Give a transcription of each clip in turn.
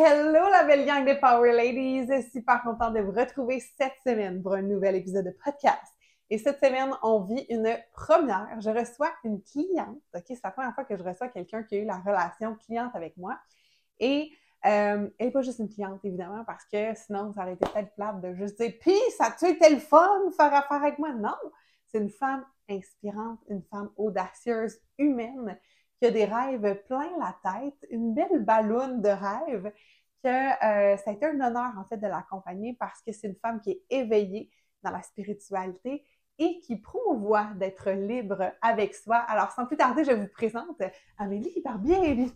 Hello la belle gang de Power Ladies! Super contente de vous retrouver cette semaine pour un nouvel épisode de podcast. Et cette semaine, on vit une première. Je reçois une cliente. OK, c'est la première fois que je reçois quelqu'un qui a eu la relation cliente avec moi. Et euh, elle n'est pas juste une cliente, évidemment, parce que sinon, ça aurait été peut-être plate de juste dire Puis, ça a-tu été le fun faire affaire avec moi? Non! C'est une femme inspirante, une femme audacieuse, humaine, qui a des rêves plein la tête, une belle ballonne de rêves, que euh, ça a été un honneur, en fait, de l'accompagner parce que c'est une femme qui est éveillée dans la spiritualité et qui promouvoit d'être libre avec soi. Alors, sans plus tarder, je vous présente Amélie Barbier,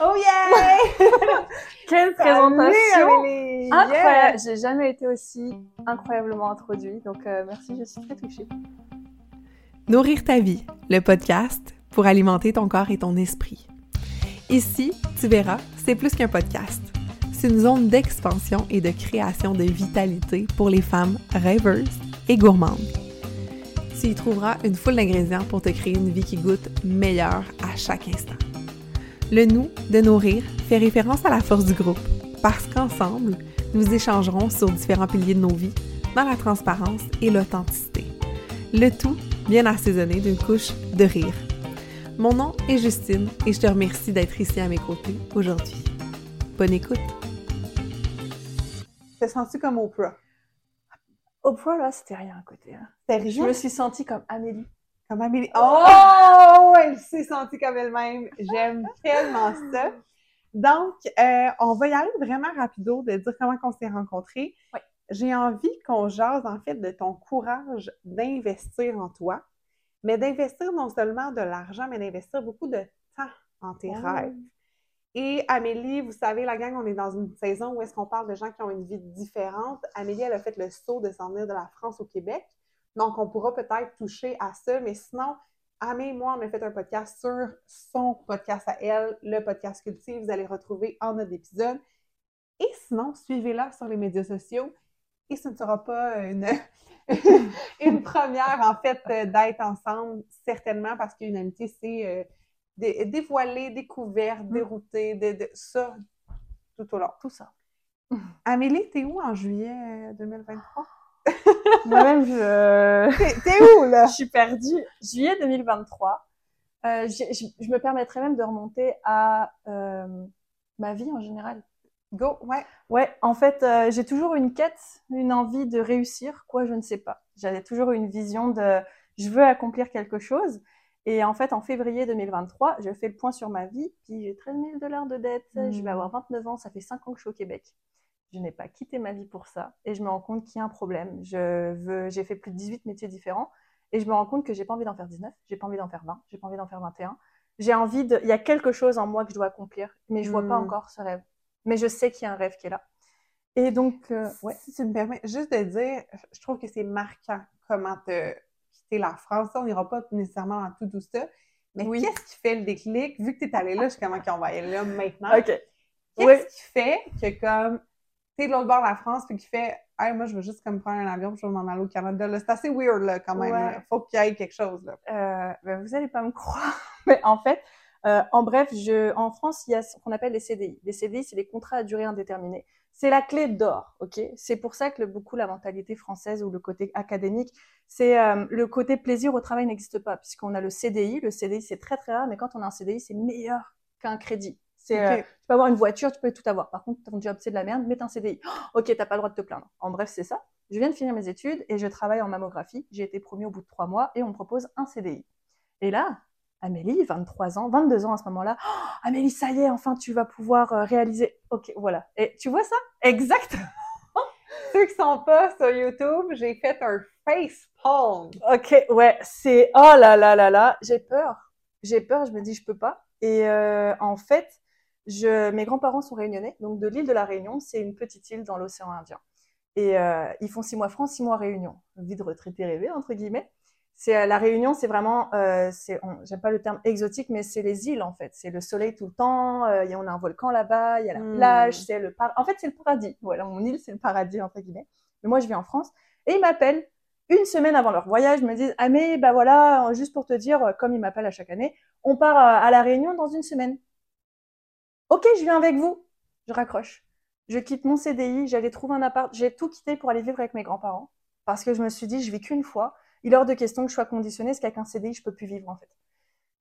Oh yeah! Quelle présentation! Amélie! Incroyable! J'ai jamais été aussi incroyablement introduite, donc euh, merci, je suis très touchée. Nourrir ta vie, le podcast pour alimenter ton corps et ton esprit. Ici, tu verras, c'est plus qu'un podcast. C'est une zone d'expansion et de création de vitalité pour les femmes rêveuses et gourmandes tu y trouveras une foule d'ingrédients pour te créer une vie qui goûte meilleure à chaque instant. Le nous de nourrir fait référence à la force du groupe, parce qu'ensemble, nous échangerons sur différents piliers de nos vies dans la transparence et l'authenticité. Le tout bien assaisonné d'une couche de rire. Mon nom est Justine et je te remercie d'être ici à mes côtés aujourd'hui. Bonne écoute! T'es senti comme Oprah? Oprah, là, c'était rien à côté. Hein. Je me suis sentie comme Amélie. Comme Amélie. Oh! Elle s'est sentie comme elle-même. J'aime tellement ça. Donc, euh, on va y aller vraiment rapido de dire comment on s'est rencontrés. Oui. J'ai envie qu'on jase, en fait, de ton courage d'investir en toi, mais d'investir non seulement de l'argent, mais d'investir beaucoup de temps en tes oh. rêves. Et Amélie, vous savez, la gang, on est dans une saison où est-ce qu'on parle de gens qui ont une vie différente. Amélie, elle a fait le saut de s'en venir de la France au Québec. Donc, on pourra peut-être toucher à ça. Mais sinon, Amé et moi, on a fait un podcast sur son podcast à elle, le podcast Cultive. Vous allez retrouver en notre épisode. Et sinon, suivez-la sur les médias sociaux. Et ce ne sera pas une, une première, en fait, d'être ensemble, certainement, parce qu'une amitié, c'est... Euh, dévoiler, découvert, mm. dérouter, de, ça tout au long. Tout ça. Amélie, t'es où en juillet 2023? Moi-même, je. T'es où, là? je suis perdue. Juillet 2023. Euh, je, me permettrais même de remonter à euh, ma vie en général. Go, ouais. Ouais, en fait, euh, j'ai toujours une quête, une envie de réussir, quoi, je ne sais pas. J'avais toujours une vision de je veux accomplir quelque chose. Et en fait, en février 2023, je fais le point sur ma vie, puis j'ai 13 000 dollars de dette, je vais avoir 29 ans, ça fait 5 ans que je suis au Québec. Je n'ai pas quitté ma vie pour ça, et je me rends compte qu'il y a un problème. Je veux, j'ai fait plus de 18 métiers différents, et je me rends compte que j'ai pas envie d'en faire 19, j'ai pas envie d'en faire 20, j'ai pas envie d'en faire 21. J'ai envie de, il y a quelque chose en moi que je dois accomplir, mais je vois pas hmm. encore ce rêve. Mais je sais qu'il y a un rêve qui est là. Et donc, euh, ouais. Si tu me permets juste de dire, je trouve que c'est marquant comment te la France. on n'ira pas nécessairement dans tout, tout ça. Mais qu'est-ce qui fait le déclic? Vu que tu es allé là, je suis comment qu'on va aller là maintenant. Qu'est-ce qui fait que comme tu es de l'autre bord de la France puis qui fait hey, moi je veux juste comme prendre un avion je veux m'en aller au Canada. C'est assez weird là quand même. Il faut qu'il y ait quelque chose là. Euh, ben, vous allez pas me croire. Mais en fait, euh, en bref, je, en France, il y a ce qu'on appelle les CDI. Les CDI, c'est les contrats à durée indéterminée. C'est la clé d'or, ok? C'est pour ça que beaucoup la mentalité française ou le côté académique, c'est euh, le côté plaisir au travail n'existe pas, puisqu'on a le CDI. Le CDI, c'est très très rare, mais quand on a un CDI, c'est meilleur qu'un crédit. C'est, euh, tu peux avoir une voiture, tu peux tout avoir. Par contre, ton job, c'est de la merde, mets un CDI. Oh, ok, t'as pas le droit de te plaindre. En bref, c'est ça. Je viens de finir mes études et je travaille en mammographie. J'ai été promue au bout de trois mois et on me propose un CDI. Et là, Amélie, 23 ans, 22 ans à ce moment-là. Oh, Amélie, ça y est, enfin, tu vas pouvoir euh, réaliser. Ok, voilà. Et tu vois ça? Exactement. Ceux qui sont pas sur YouTube, j'ai fait un face palm. Ok, ouais, c'est oh là là là là, j'ai peur. J'ai peur, je me dis je peux pas. Et euh, en fait, je, mes grands-parents sont réunionnais, donc de l'île de la Réunion, c'est une petite île dans l'océan Indien. Et euh, ils font six mois France, six mois Réunion. Vie de retraité rêvé entre guillemets c'est euh, la Réunion, c'est vraiment, euh, j'aime pas le terme exotique, mais c'est les îles en fait. C'est le soleil tout le temps. Euh, y a, on a un volcan là-bas, il y a la hmm. plage, c'est le par... En fait, c'est le paradis. Voilà, mon île, c'est le paradis entre guillemets. Mais moi, je vis en France et ils m'appellent une semaine avant leur voyage. Ils me disent, ah mais bah voilà, juste pour te dire, comme ils m'appellent à chaque année, on part à la Réunion dans une semaine. Ok, je viens avec vous. je raccroche. Je quitte mon CDI, j'allais trouver un appart, j'ai tout quitté pour aller vivre avec mes grands-parents parce que je me suis dit, je vis qu'une fois. Il est hors de question que je sois conditionnée, parce qu'avec un CDI, je peux plus vivre en fait.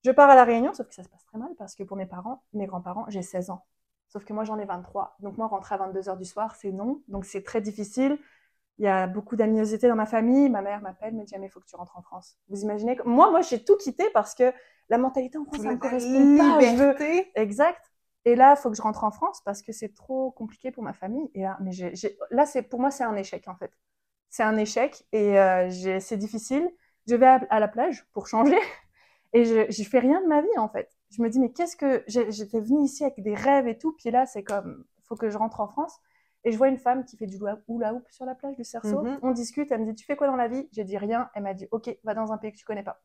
Je pars à la Réunion, sauf que ça se passe très mal parce que pour mes parents, mes grands-parents, j'ai 16 ans. Sauf que moi, j'en ai 23. Donc moi, rentrer à 22 heures du soir, c'est non. Donc c'est très difficile. Il y a beaucoup d'animosité dans ma famille. Ma mère m'appelle, me dit, mais il faut que tu rentres en France. Vous imaginez que... Moi, moi, j'ai tout quitté parce que la mentalité en France, ça me correspond pas. Liberté. Exact. Et là, il faut que je rentre en France parce que c'est trop compliqué pour ma famille. Et là, mais j'ai- là, c'est pour moi, c'est un échec en fait. C'est un échec et euh, c'est difficile. Je vais à, à la plage pour changer et je, je fais rien de ma vie en fait. Je me dis mais qu'est-ce que j'étais venue ici avec des rêves et tout, puis là c'est comme faut que je rentre en France. Et je vois une femme qui fait du hula hoop sur la plage du Cerceau. Mhm. On discute, elle me dit tu fais quoi dans la vie? J'ai dit rien. Elle m'a dit ok, va dans un pays que tu connais pas.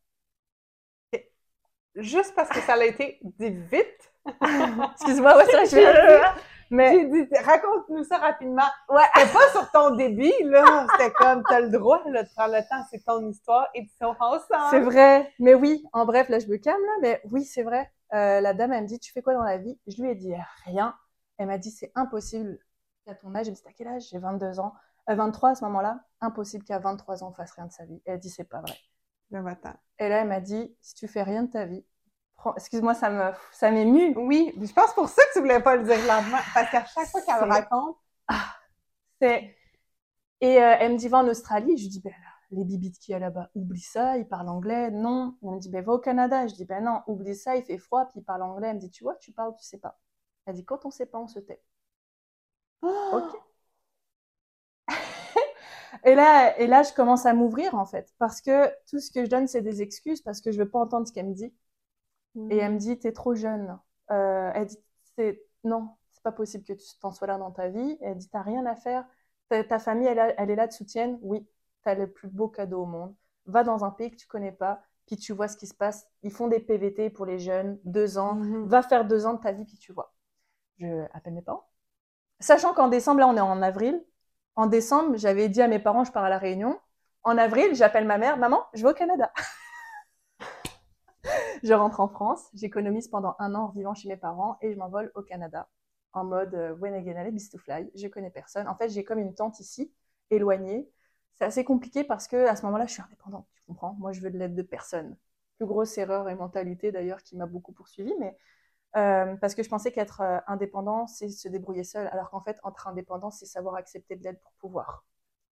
Juste parce que ça a été dit vite. Excuse-moi, ouais, c'est vrai, je vais- Mais J'ai dit, raconte-nous ça rapidement. ouais. C'était pas sur ton débit, là. C'était comme, t'as le droit, là, de prendre le temps. C'est ton histoire et ils sont ensemble. C'est vrai. Mais oui, en bref, là, je me calme, là. Mais oui, c'est vrai. Euh, la dame, elle me dit, tu fais quoi dans la vie? Je lui ai dit rien. Elle m'a dit, c'est impossible qu'à ton âge, elle me dit, t'as quel âge? J'ai 22 ans. Euh, 23 à ce moment-là. Impossible qu'à 23 ans, on fasse rien de sa vie. Elle dit, c'est pas vrai. Je m'attends. Et là, elle m'a dit, si tu fais rien de ta vie. Excuse-moi, ça me, ça m'émue. Oui, je pense pour ça que tu voulais pas le dire lentement. Parce qu'à chaque fois qu'elle me raconte, C'est... Et euh, elle me dit, va en Australie. Je lui dis, ben là, les bibites qu'il y a là-bas, oublie ça, ils parlent anglais. Non. Elle me dit, ben va au Canada. Je dis, ben non, oublie ça, il fait froid, puis ils parlent anglais. Elle me dit, tu vois, tu parles, tu sais pas. Elle dit, quand on sait pas, on se tait. Ok. Et là, et là, je commence à m'ouvrir, en fait. Parce que tout ce que je donne, c'est des excuses, parce que je veux pas entendre ce qu'elle me dit. Et elle me dit, t'es trop jeune. Euh, elle dit, c'est non, c'est pas possible que tu t'en sois là dans ta vie. Elle dit, t'as rien à faire. Ta, ta famille, elle, a- elle est là, te soutienne. Oui, t'as le plus beau cadeau au monde. Va dans un pays que tu connais pas, puis tu vois ce qui se passe. Ils font des PVT pour les jeunes, deux ans. Mhm. Va faire deux ans de ta vie, puis tu vois. Je appelle mes parents. Sachant qu'en décembre, là, on est en avril. En décembre, j'avais dit à mes parents, je pars à la Réunion. En avril, j'appelle ma mère, maman, je vais au Canada. je rentre en France, j'économise pendant un an en vivant chez mes parents et je m'envole au Canada en mode euh, when again I to fly. Je connais personne. En fait, j'ai comme une tante ici, éloignée. C'est assez compliqué parce que à ce moment-là, je suis indépendante. Tu comprends Moi, je veux de l'aide de personne. Plus grosse erreur et mentalité d'ailleurs qui m'a beaucoup poursuivie, mais euh, parce que je pensais qu'être euh, indépendant, c'est se débrouiller seul, alors qu'en fait, être indépendant, c'est savoir accepter de l'aide pour pouvoir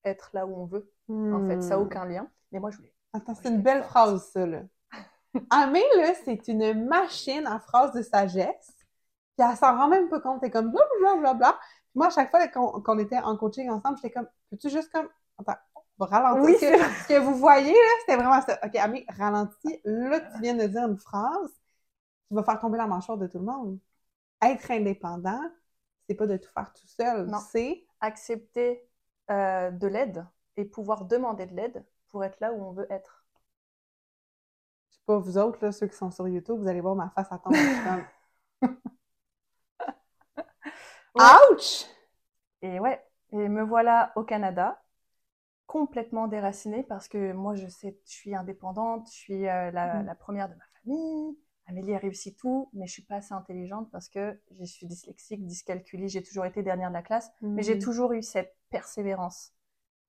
être là où on veut. En fait, ça n'a Hmm. aucun lien. Mais moi, je voulais. Attends, c'est une belle forte. phrase, là. Amé, là, c'est une machine en phrases de sagesse. Puis elle s'en rend même pas compte. T'es comme blablabla. Bla, bla. Puis moi, à chaque fois qu'on était en coaching ensemble, j'étais comme, peux-tu juste comme, attends, ralentir? Oui, ce, que, ce que vous voyez, là, c'était vraiment ça. OK, Amé, ralentis. Là, tu viens de dire une phrase qui va faire tomber la mâchoire de tout le monde. Être indépendant, c'est pas de tout faire tout seul. Non. C'est Accepter euh, de l'aide et pouvoir demander de l'aide pour être là où on veut être. Pas, vous autres, là, ceux qui sont sur YouTube, vous allez voir ma face à tomber. Comme, Ouais. Ouch! Et ouais, et me voilà au Canada, complètement déracinée parce que moi, je sais, je suis indépendante, je suis euh, la, Mhm. la première de ma famille. Amélie a réussi tout, mais je suis pas assez intelligente parce que je suis dyslexique, dyscalculie, j'ai toujours été dernière de la classe, mais j'ai Mhm. toujours eu cette persévérance.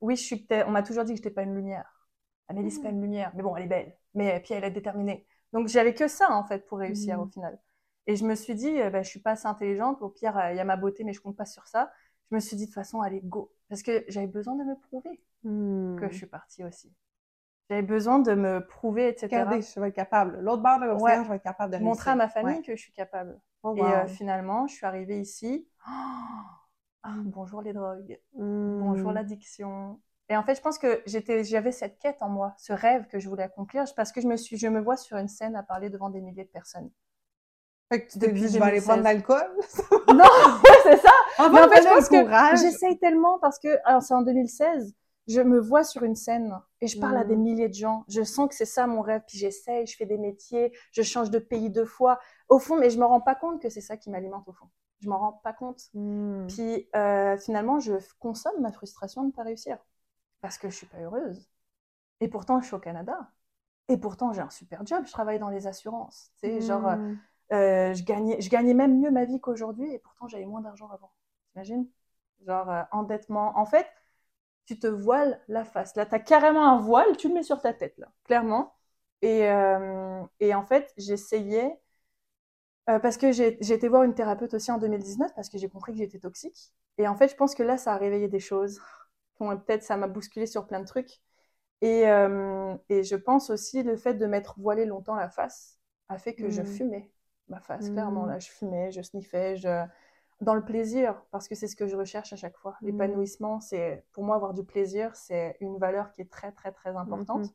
Oui, je suis on m'a toujours dit que j'étais pas une lumière. Amélie, c'est pas une lumière, mais bon, elle est belle, mais puis elle est déterminée. Donc j'avais que ça en fait pour réussir au final. Et je me suis dit, euh, ben, je suis pas assez intelligente, au pire, euh, il y a ma beauté, mais je compte pas sur ça. Je me suis dit, de toute façon, allez, go. Parce que j'avais besoin de me prouver Hmm. que je suis partie aussi. J'avais besoin de me prouver, etc. Regardez, je vais être capable. L'autre bord de l'océan, Ouais. je vais être capable de Montrer à ma réussir. famille Ouais. que je suis capable. Oh, Et euh, finalement, je suis arrivée ici. Ah, bonjour les drogues. Bonjour Hmm. l'addiction. Et en fait, je pense que j'avais cette quête en moi, ce rêve que je voulais accomplir, parce que je me suis, je me vois sur une scène à parler devant des milliers de personnes. Fait que tu t'es dit, je vais aller prendre de 2016. l'alcool. non, c'est ça. En Mais en fait, je pense que. J'essaye tellement parce que alors, c'est en 2016, je me vois sur une scène et je parle à des milliers de gens. Je sens que c'est ça mon rêve, puis j'essaye, je fais des métiers, je change de pays deux fois. Au fond, mais je me rends pas compte que c'est ça qui m'alimente au fond. Je m'en rends pas compte. Hmm. Puis euh, finalement, je consomme ma frustration de ne pas réussir parce que je suis pas heureuse. Et pourtant, je suis au Canada. Et pourtant, j'ai un super job. Je travaille dans les assurances. Tu sais, genre, euh, Hmm. Euh, je, gagnais, je gagnais même mieux ma vie qu'aujourd'hui et pourtant j'avais moins d'argent avant. T'imagines? Genre euh, endettement. En fait, tu te voiles la face. Là, tu as carrément un voile, tu le mets sur ta tête, là, clairement. Et, euh, et en fait, j'essayais, parce que j'ai été voir une thérapeute aussi en 2019, parce que j'ai compris que j'étais toxique. Et en fait, je pense que là, ça a réveillé des choses. Peut-être ça m'a bousculé sur plein de trucs. Et, et je pense aussi le fait de m'être voilé longtemps la face a fait que je mmh. fumais ma face, clairement. Là, mmh. je fumais, je sniffais, je... dans le plaisir, parce que c'est ce que je recherche à chaque fois. L'épanouissement, c'est pour moi avoir du plaisir, c'est une valeur qui est très, très, très importante.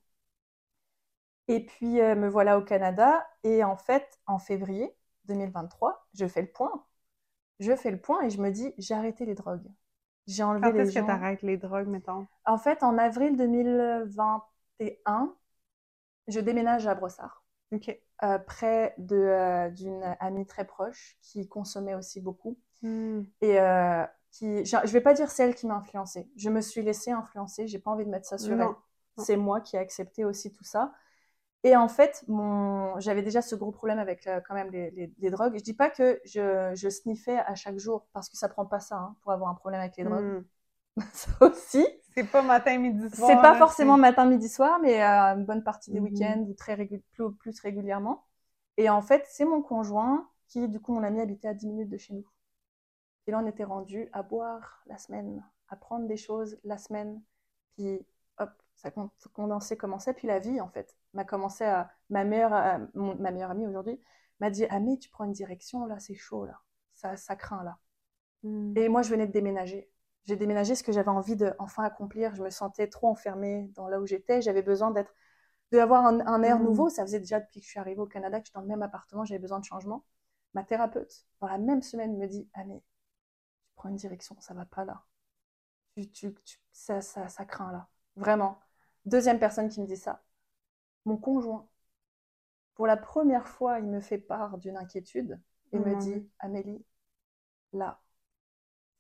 Et puis, euh, me voilà au Canada. Et en fait, en février 2023, je fais le point. Je fais le point et je me dis, j'ai arrêté les drogues. J'ai enlevé Quand les est-ce que tu arrêtes les drogues, mettons? En fait, en avril 2021, je déménage à Brossard. Euh, près de, euh, d'une amie très proche qui consommait aussi beaucoup. Hmm. Et euh, qui, je ne vais pas dire celle qui m'a influencée. Je me suis laissée influencer. J'ai pas envie de mettre ça sur elle. C'est moi qui ai accepté aussi tout ça. Et en fait, mon... j'avais déjà ce gros problème avec quand même les, les, drogues. Je dis pas que je, je, sniffais à chaque jour parce que ça prend pas ça hein, pour avoir un problème avec les drogues. Hmm. ça aussi. C'est pas matin, midi, soir. C'est pas forcément matin, midi, soir, mais euh, une bonne partie des mhm. week-ends ou très plus, plus, régulièrement. Et en fait, c'est mon conjoint qui, du coup, mon ami habitait à 10 minutes de chez nous. Et là, on était rendu à boire la semaine, à prendre des choses la semaine. Puis, ça condensait, commençait. Puis la vie, en fait, m'a commencé à. Ma meilleure, euh, ma meilleure amie aujourd'hui m'a dit Ah, mais tu prends une direction, là, c'est chaud, là. Ça, ça craint, là. Hmm. Et moi, je venais de déménager j'ai déménagé ce que j'avais envie de enfin accomplir. Je me sentais trop enfermée dans là où j'étais. J'avais besoin d'être, d'avoir un, un, air mmh. nouveau. Ça faisait déjà depuis que je suis arrivée au Canada que je suis dans le même appartement. J'avais besoin de changement. Ma thérapeute, dans la même semaine, me dit Ah, mais tu prends une direction, ça va pas là. Tu, tu, ça, ça, ça craint là. Vraiment. Deuxième personne qui me dit ça. Mon conjoint. Pour la première fois, il me fait part d'une inquiétude et me mmh. dit Amélie, là,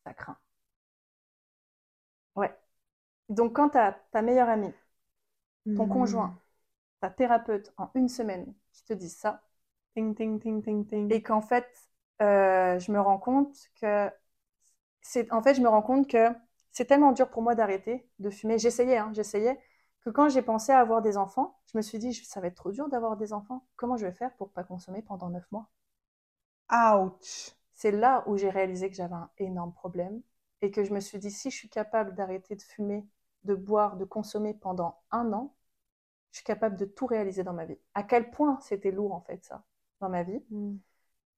ça craint. Ouais. Donc, quand tu as ta meilleure amie, ton hmm. conjoint, ta thérapeute en une semaine qui te disent ça, ting, ting, ting, ting, ting. et qu'en fait, euh, je me rends compte que c'est en fait, je me rends compte que c'est tellement dur pour moi d'arrêter de fumer. J'essayais, hein, j'essayais que quand j'ai pensé à avoir des enfants, je me suis dit, ça va être trop dur d'avoir des enfants. Comment je vais faire pour pas consommer pendant neuf mois? Ouch C'est là où j'ai réalisé que j'avais un énorme problème et que je me suis dit, si je suis capable d'arrêter de fumer, de boire, de consommer pendant un an, je suis capable de tout réaliser dans ma vie. À quel point c'était lourd, en fait, ça, dans ma vie. Mm.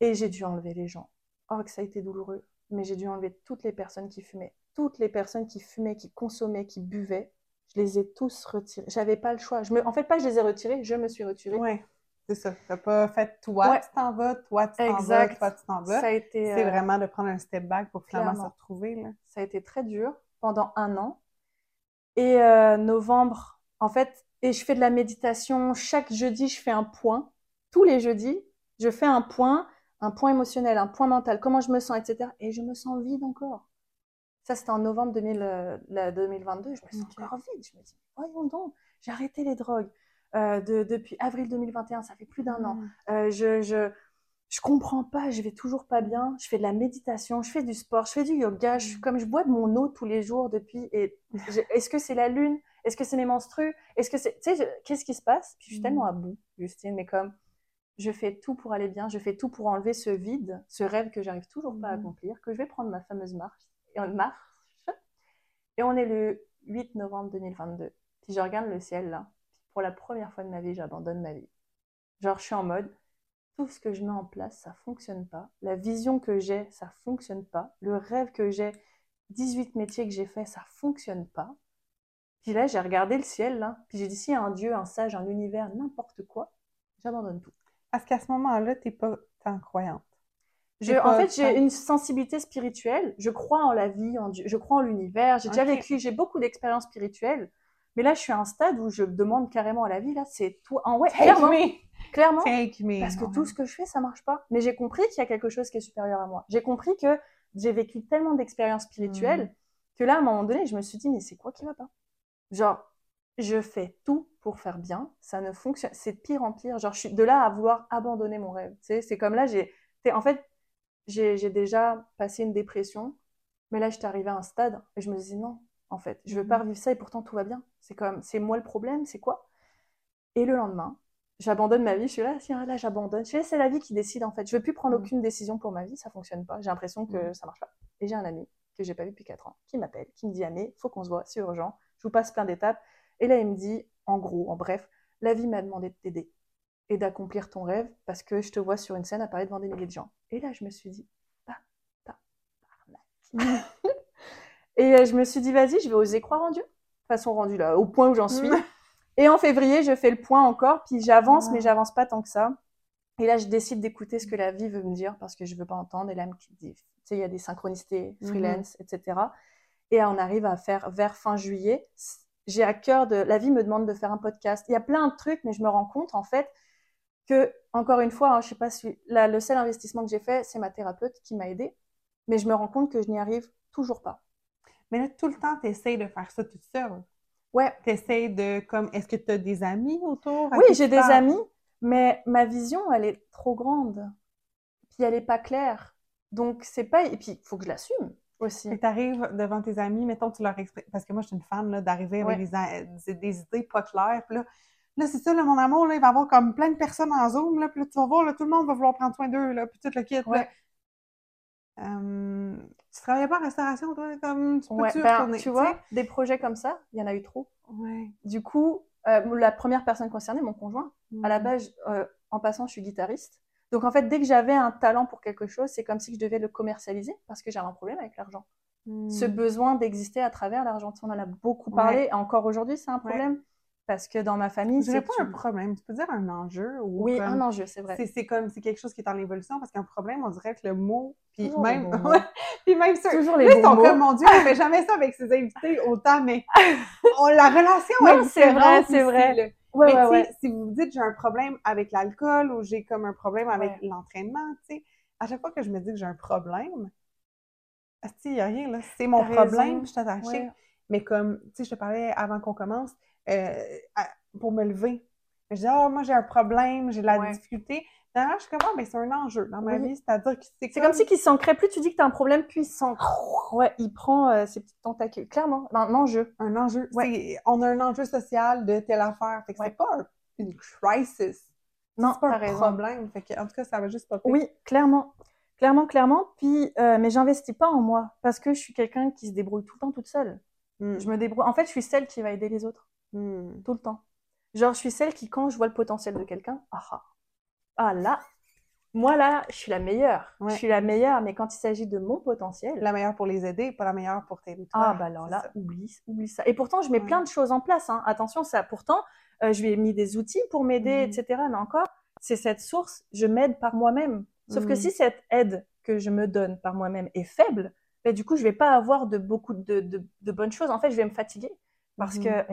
Et j'ai dû enlever les gens. Oh, que ça a été douloureux. Mais j'ai dû enlever toutes les personnes qui fumaient. Toutes les personnes qui fumaient, qui consommaient, qui buvaient. Je les ai tous retirés. J'avais pas le choix. Je me... En fait, pas je les ai retirés, je me suis retirée. Ouais. C'est ça. T'as pas fait toi, tu t'en vas, toi, tu t'en vas, toi, tu t'en vas. C'est euh, vraiment de prendre un step back pour finalement se retrouver. Là. Ça a été très dur pendant un an. Et euh, novembre, en fait, et je fais de la méditation. Chaque jeudi, je fais un point. Tous les jeudis, je fais un point, un point émotionnel, un point mental, comment je me sens, etc. Et je me sens vide encore. Ça, c'était en novembre 2000, 2022. Je me sens encore vide. Je me dis, voyons donc, j'ai arrêté les drogues. Euh, de, depuis avril 2021, ça fait plus d'un an. Mm. Euh, je, je, je comprends pas, je vais toujours pas bien. Je fais de la méditation, je fais du sport, je fais du yoga. Je, mm. comme je bois de mon eau tous les jours depuis. Et est-ce que c'est la lune? Est-ce que c'est mes menstrues? Est-ce que c'est, tu sais, qu'est-ce qui se passe? Puis je suis mm. tellement à bout, Justine, mais comme je fais tout pour aller bien, je fais tout pour enlever ce vide, ce rêve que j'arrive toujours pas à accomplir, que je vais prendre ma fameuse marche, et on marche. Et on est le 8 novembre 2022. Puis je regarde le ciel là, pour la première fois de ma vie, j'abandonne ma vie. Genre, je suis en mode, tout ce que je mets en place, ça fonctionne pas. La vision que j'ai, ça fonctionne pas. Le rêve que j'ai, 18 métiers que j'ai fait, ça fonctionne pas. Puis là, j'ai regardé le ciel, là, puis j'ai dit, s'il y a un Dieu, un sage, un univers, n'importe quoi, j'abandonne tout. Parce qu'à ce moment-là, t'es pas tant. Je, en fait, j'ai une sensibilité spirituelle. Je crois en la vie, en Dieu, je crois en l'univers. J'ai déjà vécu, j'ai beaucoup d'expériences spirituelles. Mais là, je suis à un stade où je demande carrément à la vie, là, c'est tout. En ouais, clairement. Clairement. parce que tout ce que je fais, ça marche pas. Mais j'ai compris qu'il y a quelque chose qui est supérieur à moi. J'ai compris que j'ai vécu tellement d'expériences spirituelles mm. que là, à un moment donné, je me suis dit, mais c'est quoi qui va pas? Genre, je fais tout pour faire bien, ça ne fonctionne, c'est de pire en pire. Genre, je suis de là à vouloir abandonner mon rêve. Tu sais, c'est comme là, j'ai, en fait, j'ai déjà passé une dépression, mais là, j'étais arrivée à un stade et je me dis non, en fait, je veux pas Mhm. revivre ça et pourtant tout va bien. C'est comme, c'est moi le problème, c'est quoi? Et le lendemain, j'abandonne ma vie, je suis là, tiens, là, j'abandonne. Je suis là, c'est la vie qui décide en fait. Je veux plus prendre Mhm. aucune décision pour ma vie, ça fonctionne pas. J'ai l'impression que Mhm. ça marche pas. Et j'ai un ami que j'ai pas vu depuis 4 ans qui m'appelle, qui me dit Anne, faut qu'on se voit, c'est urgent. Je vous passe plein d'étapes. Et là, il me dit, en gros, en bref, la vie m'a demandé de t'aider et d'accomplir ton rêve parce que je te vois sur une scène à parler devant des milliers de gens. Et là, je me suis dit, bah, bah, barnac. et euh, je me suis dit, vas-y, je vais oser croire en Dieu. Façon rendue là, au point où j'en suis. Et en février, je fais le point encore, puis j'avance, mais Ouais. j'avance pas tant que ça. Et là, je décide d'écouter ce que la vie veut me dire parce que je veux pas entendre. Et là, tu sais, il y a des synchronicités, Mhm. freelance, etc. Et on arrive à faire vers fin juillet. J'ai à cœur de, la vie me demande de faire un podcast. Il y a plein de trucs, mais je me rends compte, en fait, que, encore une fois, hein, je sais pas si, là, le seul investissement que j'ai fait, c'est ma thérapeute qui m'a aidée. Mais je me rends compte que je n'y arrive toujours pas. Mais là, tout le temps, tu essaies de faire ça toute seule. Ouais, Tu essaies de, comme, est-ce que tu as des amis autour? Oui, j'ai tu des amis, mais ma vision, elle est trop grande. Puis elle est pas claire. Donc c'est pas. Et puis il faut que je l'assume aussi. Fait que t'arrives devant tes amis, mettons, tu leur expliques. Parce que moi, je suis une fan là, d'arriver avec Ouais. des- des idées pas claires. Puis là, là c'est ça, là, mon amour, là, il va y avoir comme plein de personnes en Zoom. Là, puis là, tu vas voir, là, tout le monde va vouloir prendre soin d'eux. Là, puis tout le kit. là. Ouais. Euh, tu travaillais pas en restauration, toi? Comme, tu Ouais, peux-tu ben, retourner, tu vois, des projets comme ça, il y en a eu trop. Ouais. Du coup, euh, la première personne concernée, mon conjoint, à la Mhm. base, euh, en passant, je suis guitariste. Donc en fait, dès que j'avais un talent pour quelque chose, c'est comme si je devais le commercialiser parce que j'avais un problème avec l'argent. Ce besoin d'exister à travers l'argent, on en a beaucoup parlé. Encore aujourd'hui, c'est un problème parce que dans ma famille, c'est pas tu- un problème, tu peux dire un enjeu ou Oui, comme- un enjeu, c'est vrai. C'est, comme c'est quelque chose qui est en évolution parce qu'un problème, on dirait que le mot, puis Toujours même, puis même ceux, Toujours les sont mots. comme mon Dieu, on fait jamais ça avec ses invités autant, mais on, la relation Non, est c'est vrai, c'est vrai. Ouais, mais ouais, tu sais, ouais. si vous me dites j'ai un problème avec l'alcool ou j'ai comme un problème avec l'entraînement, tu sais, à chaque fois que je me dis que j'ai un problème, il n'y a rien, là? C'est mon problème, raison. je suis attachée. Mais comme, tu sais, je te parlais avant qu'on commence, euh, à- pour me lever. Je dis, ah, moi, j'ai un problème, j'ai de la Ouais. difficulté. D'ailleurs, je suis comme, ah, ben, c'est un enjeu dans ma Oui. vie. C'est-à-dire que c'est comme si qu'il s'ancrait. Plus tu dis que tu as un problème, plus il s'ancre. Ouais, il prend euh, ses petites tentacules. Clairement, un enjeu. un enjeu. Ouais. On a un enjeu social de telle affaire. Fait que Ouais. c'est pas un- une crisis. Non, c'est pas un raison. problème. Fait que, en tout cas, ça va juste pas Oui, clairement. Clairement, clairement. Puis, euh, mais j'investis pas en moi parce que je suis quelqu'un qui se débrouille tout le temps toute seule. Hmm. Je me débrouille. En fait, je suis celle qui va aider les autres Hmm. tout le temps. Genre, je suis celle qui, quand je vois le potentiel de quelqu'un, ah ah, ah là, moi là, je suis la meilleure. Ouais. Je suis la meilleure, mais quand il s'agit de mon potentiel, La meilleure pour les aider, pas la meilleure pour t'aider. toi. Ah bah alors là, ça. oublie, oublie ça. Et pourtant, je mets Ouais. plein de choses en place. Hein. Attention, ça. Pourtant, euh, je lui ai mis des outils pour m'aider, Mhm. etc. Mais encore, c'est cette source. Je m'aide par moi-même. Sauf que Mhm. si cette aide que je me donne par moi-même est faible, ben, du coup, je vais pas avoir de beaucoup de, de, de bonnes choses. En fait, je vais me fatiguer parce Mhm. que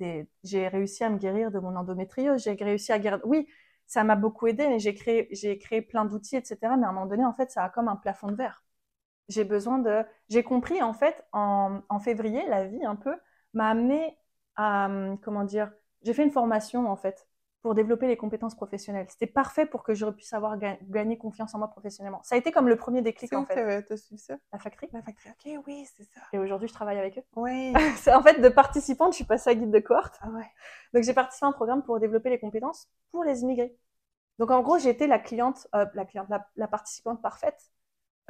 eh, j'ai réussi à me guérir de mon endométriose. J'ai réussi à guérir. Oui, ça m'a beaucoup aidé, mais j'ai créé, j'ai créé plein d'outils, etc. Mais à un moment donné, en fait, ça a comme un plafond de verre j'ai besoin de. J'ai compris en fait en, en février, la vie un peu m'a amené à hum, comment dire. J'ai fait une formation en fait pour développer les compétences professionnelles. C'était parfait pour que je puisse avoir ga- gagné confiance en moi professionnellement. Ça a été comme le premier déclic en fait. t'as suivi ça? La factory. La factory. OK, oui, c'est ça. Et aujourd'hui, je travaille avec eux. Oui. C'est- en fait, de participante, je suis passée à guide de cohorte. Ah ouais. Donc j'ai participé à un programme pour développer les compétences pour les immigrés. Donc en gros, j'ai été la cliente, euh, la cliente, la, la participante parfaite.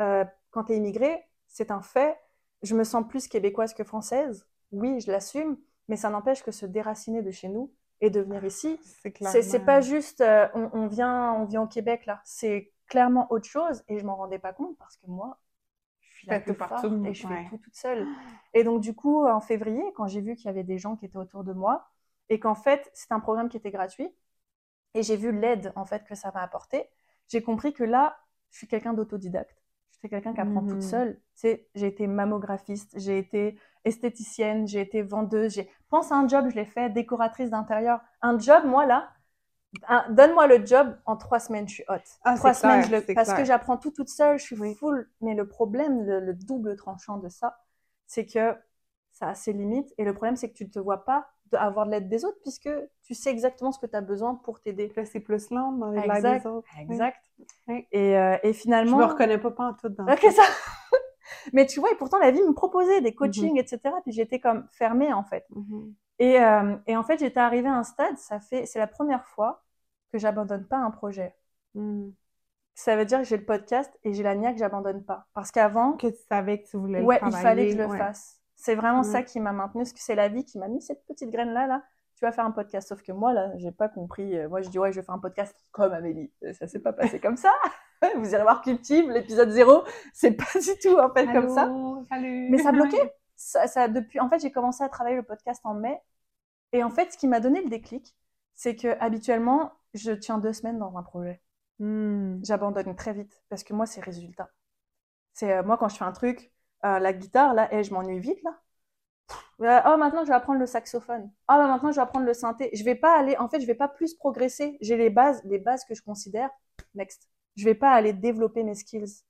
Euh, quand tu es immigrée, c'est un fait. Je me sens plus québécoise que française. Oui, je l'assume, mais ça n'empêche que se déraciner de chez nous et de venir ici, C'est clair. c'est c'est pas juste euh, on, on vient on vient au Québec là. C'est clairement autre chose et je m'en rendais pas compte parce que moi, je suis la plus forte partout, et je ouais. fais tout toute seule. Et donc, du coup, en février, quand j'ai vu qu'il y avait des gens qui étaient autour de moi et qu'en fait, c'était un programme qui était gratuit et j'ai vu l'aide, en fait, que ça m'a apporté, j'ai compris que là, je suis quelqu'un d'autodidacte. Suis quelqu'un qui apprend toute seule. C'est, j'ai été mammographiste, j'ai été esthéticienne, j'ai été vendeuse. J'ai... Pense à un job, je l'ai fait, décoratrice d'intérieur. Un job, moi, là, un- donne-moi le job, en trois semaines, je suis hot. Ah, trois c'est semaines, clair, je le... c'est parce que j'apprends tout toute seule, je suis Oui. full. Mais le problème, le, le double tranchant de ça, c'est que ça a ses limites. Et le problème, c'est que tu ne te vois pas d'avoir de l'aide des autres puisque tu sais exactement ce que tu as besoin pour t'aider. C'est plus long dans les Exact, des autres. Exact. Oui. Et, euh, et Je finalement. me reconnais pas, pas en tout dans Ok, ça. Mais tu vois, et pourtant la vie me proposait des coachings, etc. Puis j'étais comme fermée en fait. Mhm. Et, euh, et en fait, j'étais arrivée à un stade, ça fait, c'est la première fois que j'abandonne pas un projet. Mhm. Ça veut dire que j'ai le podcast et j'ai la niaque, j'abandonne pas. Parce qu'avant, Que tu savais que tu voulais ouais, le il fallait que je le travailler, ouais. fasse. C'est vraiment Mm. ça qui m'a maintenue, parce que c'est la vie qui m'a mis cette petite graine là, là. Tu vas faire un podcast. Sauf que moi, là, j'ai pas compris. Euh, Moi, je dis, ouais, je vais faire un podcast comme Amélie. Euh, Ça s'est pas passé comme ça. Vous irez voir Cultive, l'épisode 0. C'est pas du tout, en fait, comme ça. Salut. Mais ça bloquait. Ça, ça, depuis, en fait, j'ai commencé à travailler le podcast en mai. Et en fait, ce qui m'a donné le déclic, c'est que habituellement, je tiens deux semaines dans un projet. Hmm. J'abandonne très vite parce que moi, c'est résultat. C'est euh, moi quand je fais un truc, euh, la guitare là, et je m'ennuie vite là. Euh, oh maintenant je vais apprendre le saxophone. Oh bah, maintenant je vais apprendre le synthé. Je vais pas aller, en fait, je vais pas plus progresser. J'ai les bases, les bases que je considère. Next. Je vais pas aller développer mes skills.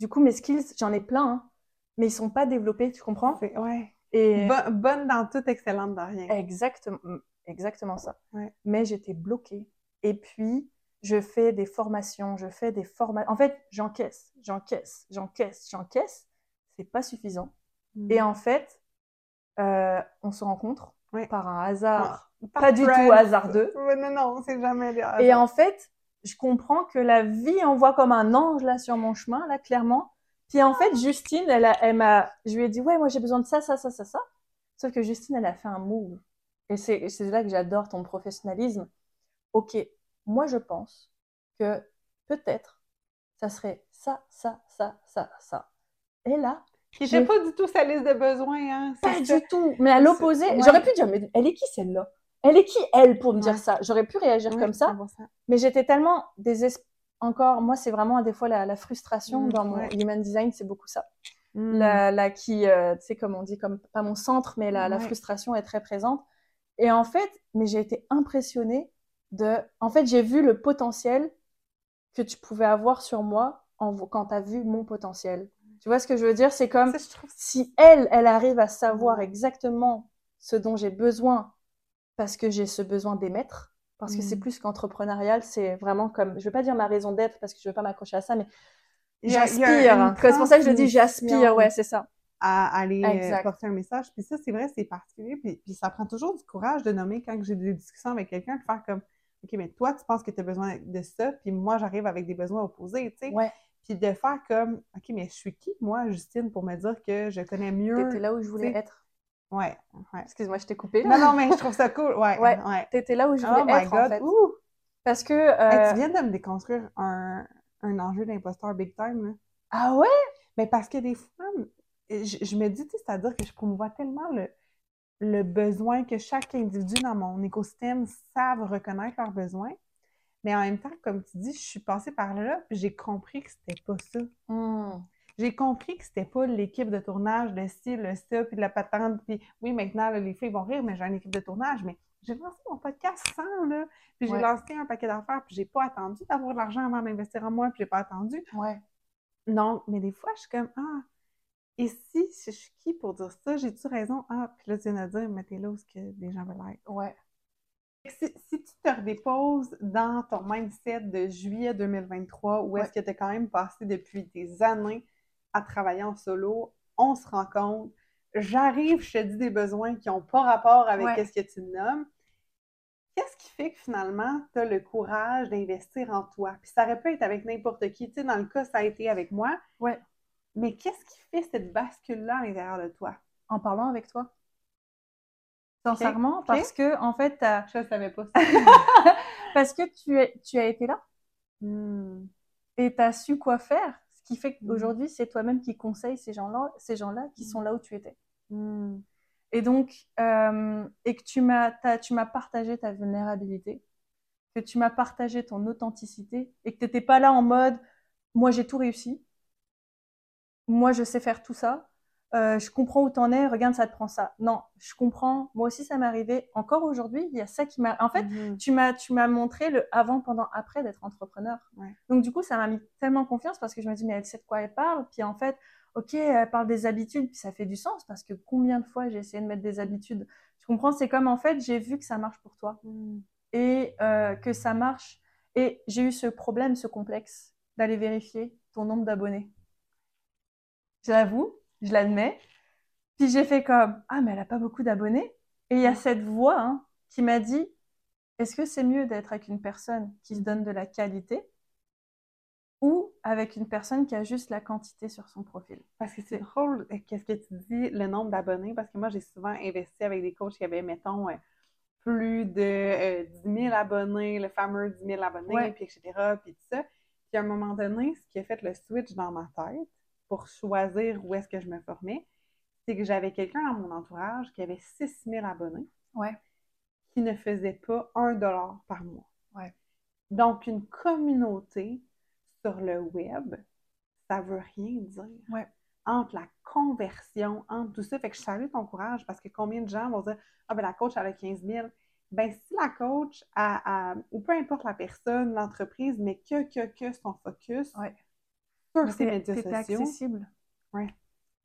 Du coup, mes skills, j'en ai plein, hein, mais ils sont pas développés, tu comprends? Ouais. Et Bo- bonne dans tout, excellente dans rien. Exactement, exactement ça. Ouais. Mais j'étais bloquée. Et puis, je fais des formations, je fais des formations. En fait, j'encaisse, j'encaisse, j'encaisse, j'encaisse. C'est pas suffisant. Hmm. Et en fait, euh, on se rencontre par un hasard, Par pas du tout hasardeux. Non, non, c'est jamais des Et en fait, je comprends que la vie envoie comme un ange là sur mon chemin, là, clairement. Puis en fait, Justine, elle, elle m'a, je lui ai dit, ouais, moi j'ai besoin de ça, ça, ça, ça, ça. Sauf que Justine, elle a fait un move. Et c'est, c'est là que j'adore ton professionnalisme. Ok, moi je pense que peut-être ça serait ça, ça, ça, ça, ça. Et là, Qui j'ai- pas du tout sa liste de besoins, hein. pas du tout. Mais à l'opposé, Ouais. j'aurais pu dire, mais elle est qui celle-là? Elle est qui elle pour me dire ça? J'aurais pu réagir Ouais, comme ça. 100%. Mais j'étais tellement désespérée. Encore, moi, c'est vraiment des fois la, la frustration Mm, dans mon human design, c'est beaucoup ça. Hmm. La, la qui, euh, tu sais, comme on dit, comme pas mon centre, mais la, la frustration est très présente. Et en fait, mais j'ai été impressionnée de. En fait, j'ai vu le potentiel que tu pouvais avoir sur moi en, quand tu as vu mon potentiel. Tu vois ce que je veux dire? C'est comme Ça, si elle, elle arrive à savoir Ouais. exactement ce dont j'ai besoin parce que j'ai ce besoin d'émettre, parce que c'est plus qu'entrepreneurial, c'est vraiment comme, je veux pas dire ma raison d'être parce que je veux pas m'accrocher à ça, mais j'aspire. C'est pour ça que je dis j'aspire, ouais, c'est ça. à aller euh, Exact. porter un message. Puis ça, c'est vrai, c'est particulier. Puis, puis ça prend toujours du courage de nommer quand j'ai des discussions avec quelqu'un, de faire comme, OK, mais toi, tu penses que tu as besoin de ça, puis moi, j'arrive avec des besoins opposés, tu sais. Ouais, Puis de faire comme, OK, mais je suis qui, moi, Justine, pour me dire que je connais mieux. t'étais là où je voulais t'sais. être. Ouais, ouais. Excuse-moi, je t'ai coupé. Non, non, mais je trouve ça cool. Ouais, Ouais. ouais. T'étais là où je Oh voulais my être, en God. fait. Ouh! Parce que, Hey, euh, tu viens de me déconstruire un, un enjeu d'imposteur big time, là. ah ouais? Mais parce que des fois, je, je me dis, tu sais, c'est-à-dire que je promouvois tellement le, le besoin que chaque individu dans mon écosystème savent reconnaître leurs besoins. Mais en même temps, comme tu dis, je suis passée par là, puis j'ai compris que c'était pas ça. Hmm. J'ai compris que c'était pas l'équipe de tournage, le ci, le ça, puis de la patente. Puis oui, maintenant, là, les filles vont rire, mais j'ai une équipe de tournage. Mais j'ai lancé mon podcast sans, là. Puis j'ai Ouais. lancé un paquet d'affaires, puis j'ai pas attendu d'avoir de l'argent avant d'investir en moi, puis j'ai pas attendu. Ouais. Non, mais des fois, je suis comme, ah, et si je suis qui pour dire ça? J'ai-tu raison? Ah, puis là, tu viens de dire, mettez-là où ce que les gens veulent être. Ouais. Si, si tu te redéposes dans ton mindset de juillet 2023, où est-ce que tu as quand même passé depuis des années à travailler en solo, on se rend compte, j'arrive, je te dis des besoins qui n'ont pas rapport avec Ouais. ce que tu nommes. Qu'est-ce qui fait que finalement, tu as le courage d'investir en toi? Puis ça aurait pu être avec n'importe qui. Tu sais, dans le cas, ça a été avec moi. Ouais. Mais qu'est-ce qui fait cette bascule-là à l'intérieur de toi? En parlant avec toi. Sincèrement, parce que, en fait, Je savais pas ça. parce que tu, es, tu as été là Hmm. et tu as su quoi faire. Ce qui fait Mhm. qu'aujourd'hui, c'est toi-même qui conseille ces gens-là, ces gens-là qui sont là où tu étais. Hmm. Et donc, euh, et que tu m'as, tu m'as partagé ta vulnérabilité, que tu m'as partagé ton authenticité et que tu n'étais pas là en mode, moi j'ai tout réussi, moi je sais faire tout ça, euh, je comprends où t'en es, regarde, ça te prend ça. Non, je comprends, moi aussi ça m'est arrivé. Encore aujourd'hui, il y a ça qui m'a. En fait, Mhm. tu m'as tu m'as montré le avant, pendant, après d'être entrepreneur. Ouais. Donc du coup, ça m'a mis tellement confiance parce que je me dis mais elle sait de quoi elle parle. Puis en fait, ok, elle parle des habitudes, puis ça fait du sens parce que combien de fois j'ai essayé de mettre des habitudes? Tu comprends? C'est comme en fait, j'ai vu que ça marche pour toi Mm. et euh, que ça marche. Et j'ai eu ce problème, ce complexe d'aller vérifier ton nombre d'abonnés. Je l'avoue, je l'admets. Puis j'ai fait comme ah mais elle a pas beaucoup d'abonnés. Et il y a cette voix hein, qui m'a dit est-ce que c'est mieux d'être avec une personne qui se donne de la qualité ou avec une personne qui a juste la quantité sur son profil? Parce que c'est drôle, euh, qu'est-ce que tu dis, le nombre d'abonnés, parce que moi, j'ai souvent investi avec des coachs qui avaient, mettons, euh, plus de euh, 10 000 abonnés, le fameux 10 000 abonnés, Ouais. puis etc., puis tout ça. Puis à un moment donné, ce qui a fait le switch dans ma tête pour choisir où est-ce que je me formais, c'est que j'avais quelqu'un dans mon entourage qui avait 6 000 abonnés, Ouais. qui ne faisait pas un dollar par mois. Ouais. Donc, une communauté sur le web, ça veut rien dire. Ouais. Entre la conversion, entre tout ça. Fait que je salue ton courage parce que combien de gens vont dire Ah, ben la coach, elle a 15 000. Ben, si la coach, a, a- ou peu importe la personne, l'entreprise, mais que, que, que son focus Ouais. Sur médias sociaux, accessible. il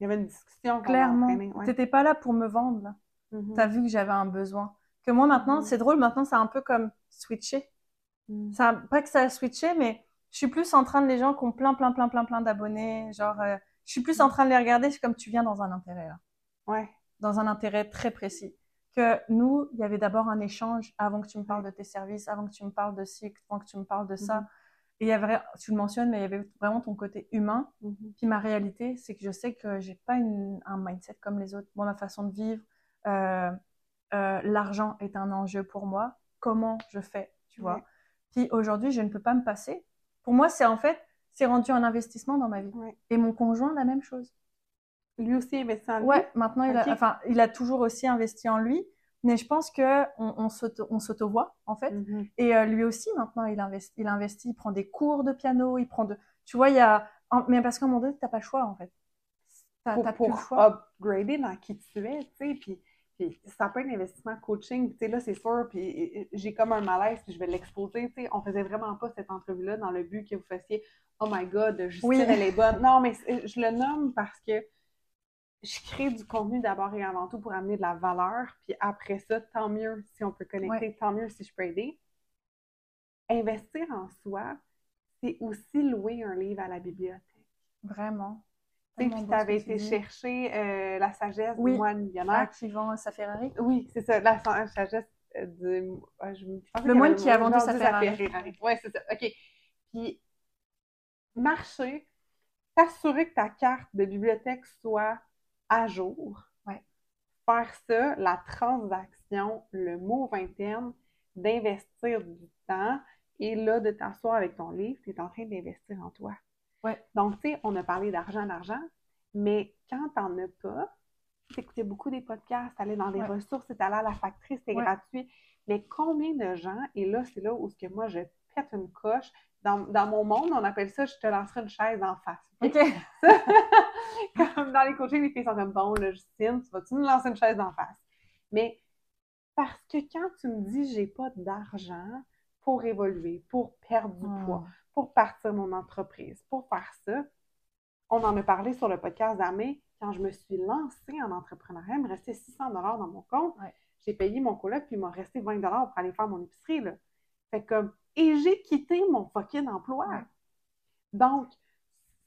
y avait une discussion Clairement. ouais. T'étais pas là pour me vendre, là. Mhm. T'as vu que j'avais un besoin. Que moi, maintenant, Mhm. c'est drôle, maintenant, c'est un peu comme switcher. Ça, pas que ça a switché, mais je suis plus en train de les gens qui ont plein, plein, plein, plein, plein d'abonnés. Genre, euh, je suis plus en train de les regarder c'est comme tu viens dans un intérêt, là. Ouais. Dans un intérêt très précis. Que nous, il y avait d'abord un échange avant que tu me parles de tes services, avant que tu me parles de ci, avant que tu me parles de ça. Et il y avait, tu le mentionnes, mais il y avait vraiment ton côté humain. Mhm. Puis ma réalité, c'est que je sais que j'ai pas une- un mindset comme les autres. Moi, ma façon de vivre, euh, euh, l'argent est un enjeu pour moi. Comment je fais, tu vois? Puis aujourd'hui, je ne peux pas me passer. Pour moi, c'est en fait, c'est rendu un investissement dans ma vie. Et mon conjoint, la même chose. Lui aussi investi en lui. Ouais, maintenant, il a, Ok. enfin, il a toujours aussi investi en lui. Mais je pense que on, on s'auto- on s'auto-voit, en fait. Mhm. Et euh, lui aussi, maintenant, il investit, il investit, il prend des cours de piano, il prend de... Tu vois, il y a... Mais parce qu'à un moment donné, t'as pas le choix, en fait. Pour, t'as plus le choix. upgrader dans qui tu es, tu sais, puis, puis ça peut être un investissement coaching, tu sais, là, c'est sûr, puis j'ai comme un malaise, puis je vais l'exposer, tu sais, on faisait vraiment pas cette entrevue-là dans le but que vous fassiez « Oh my God, Justine, Oui. elle est bonne ». Non, mais je le nomme parce que je crée du contenu d'abord et avant tout pour amener de la valeur, puis après ça, tant mieux si on peut connecter, tant mieux si je peux aider. Investir en soi, c'est aussi louer un livre à la bibliothèque. Vraiment. Tu puis tu avais été chercher euh, la sagesse Oui. du moine millionnaire. qui vend sa Ferrari. Oui, c'est ça, la sa- sagesse euh, du. ah, je, je Le moine qui a vendu sa Ferrari. Oui, c'est ça. OK. Puis, marcher, t'assurer que ta carte de bibliothèque soit à jour. Ouais. Faire ça, la transaction, le move interne, d'investir du temps et là, de t'asseoir avec ton livre, tu es en train d'investir en toi. Ouais. Donc, tu sais, on a parlé d'argent, d'argent, mais quand t'en as pas, t'écoutais beaucoup des podcasts, t'allais dans des Ouais. ressources, allé à la factrice, c'était Ouais. gratuit. Mais combien de gens, et là, c'est là où ce que moi, je pète une coche. Dans, dans mon monde, on appelle ça « je te lancerai une chaise en face ». Comme dans les coachings, les filles sont comme bon, là, Justine, tu vas-tu me lancer une chaise en face? Mais parce que quand tu me dis j'ai pas d'argent pour évoluer, pour perdre du Hmm. poids, pour partir mon entreprise, pour faire ça, on en a parlé sur le podcast d'Amé. Quand je me suis lancée en entrepreneuriat, il me restait 600 dollars dans mon compte. Ouais. J'ai payé mon coloc, puis il m'a resté 20 dollars pour aller faire mon épicerie. Là. Fait comme, et j'ai quitté mon fucking emploi. Donc,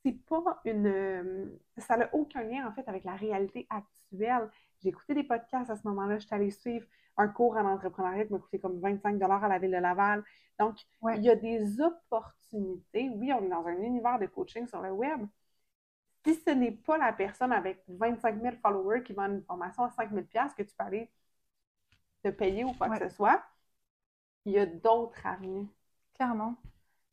c'est pas une. euh, Ça n'a aucun lien, en fait, avec la réalité actuelle. J'ai écouté des podcasts à ce moment-là. Je suis allée suivre un cours en entrepreneuriat qui m'a coûté comme 25 à la ville de Laval. Donc, Ouais. il y a des opportunités. Oui, on est dans un univers de coaching sur le web. Si ce n'est pas la personne avec 25 000 followers qui vend une formation à 5 000 que tu peux aller te payer ou quoi Ouais. que ce soit, il y a d'autres avenues. Clairement.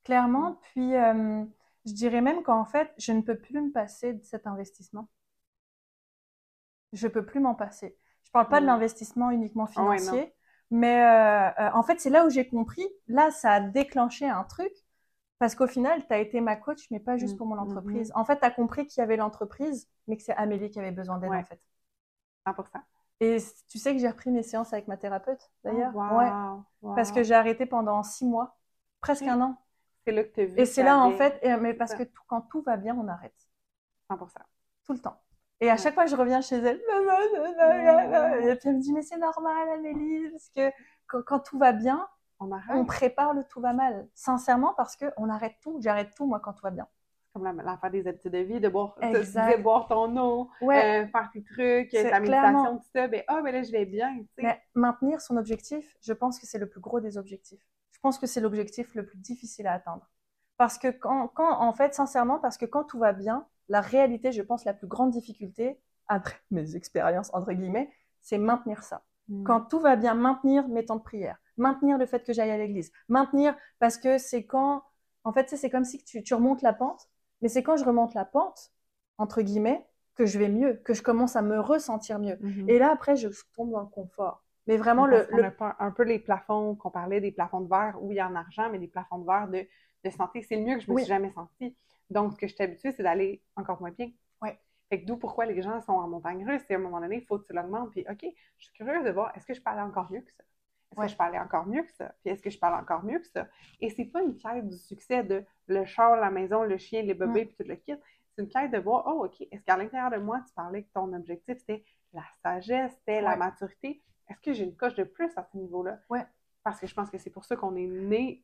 Clairement. Puis, euh, je dirais même qu'en fait, je ne peux plus me passer de cet investissement. Je peux plus m'en passer. Je parle pas de Mm. l'investissement uniquement Ah financier, mais euh, euh, en fait, c'est là où j'ai compris. Là, ça a déclenché un truc parce qu'au final, tu as été ma coach, mais pas juste Mm, pour mon mm, entreprise. En fait, tu as compris qu'il y avait l'entreprise, mais que c'est Amélie qui avait besoin d'aide, Ouais. en fait. 100 Et tu sais que j'ai repris mes séances avec ma thérapeute, d'ailleurs? Oh, Ouais. wow, wow. Parce que j'ai arrêté pendant six mois, presque un an. c'est là que tu. Et c'est là, en fait, et- mais parce que tout- quand tout va bien, on arrête. 100 tout le temps. Et à Ouais. chaque fois, je reviens chez elle. Et puis elle me dit, mais c'est normal, Amélie, parce que quand, quand tout va bien, On on prépare le tout va mal. Sincèrement, parce que on arrête tout. J'arrête tout, moi, quand tout va bien. Comme la- l'affaire des habitudes de vie, de boire, de- boire ton eau, Ouais. euh, faire tes trucs, ta clairement- méditation, tout ça. Ben, ah, ben là, je vais bien, tu sais. Mais maintenir son objectif, je pense que c'est le plus gros des objectifs. Je pense que c'est l'objectif le plus difficile à atteindre. Parce que quand, quand, en fait, sincèrement, parce que quand tout va bien, la réalité, je pense, la plus grande difficulté, après mes expériences, entre guillemets, c'est maintenir ça. Mm. Quand tout va bien, maintenir mes temps de prière, maintenir le fait que j'aille à l'église, maintenir, parce que c'est quand, en fait, c'est comme si tu, tu remontes la pente, mais c'est quand je remonte la pente, entre guillemets, que je vais mieux, que je commence à me ressentir mieux. Mhm. Et là, après, je tombe dans le confort. Mais vraiment, le, a un peu les plafonds qu'on parlait, des plafonds de verre, oui, en argent, mais des plafonds de verre de, de santé, c'est le mieux que je me Oui. suis jamais sentie. Donc, ce que je suis habituée, c'est d'aller encore moins bien. Ouais. Fait que d'où pourquoi les gens sont en montagne russe, et à un moment donné, il faut que tu l'augmentes, puis OK, je suis curieuse de voir, est-ce que je peux aller encore mieux que ça? Est-ce Ouais. que je aller encore mieux que ça? Puis est-ce que je aller encore mieux que ça? Et c'est pas une quête du succès de le char, la maison, le chien, les bébés, puis tout le kit. C'est une quête de voir, oh, OK, est-ce qu'à l'intérieur de moi, tu parlais que ton objectif, c'était la sagesse, c'était la maturité? Est-ce que j'ai une coche de plus à ce niveau-là? Ouais. Parce que je pense que c'est pour ça qu'on est né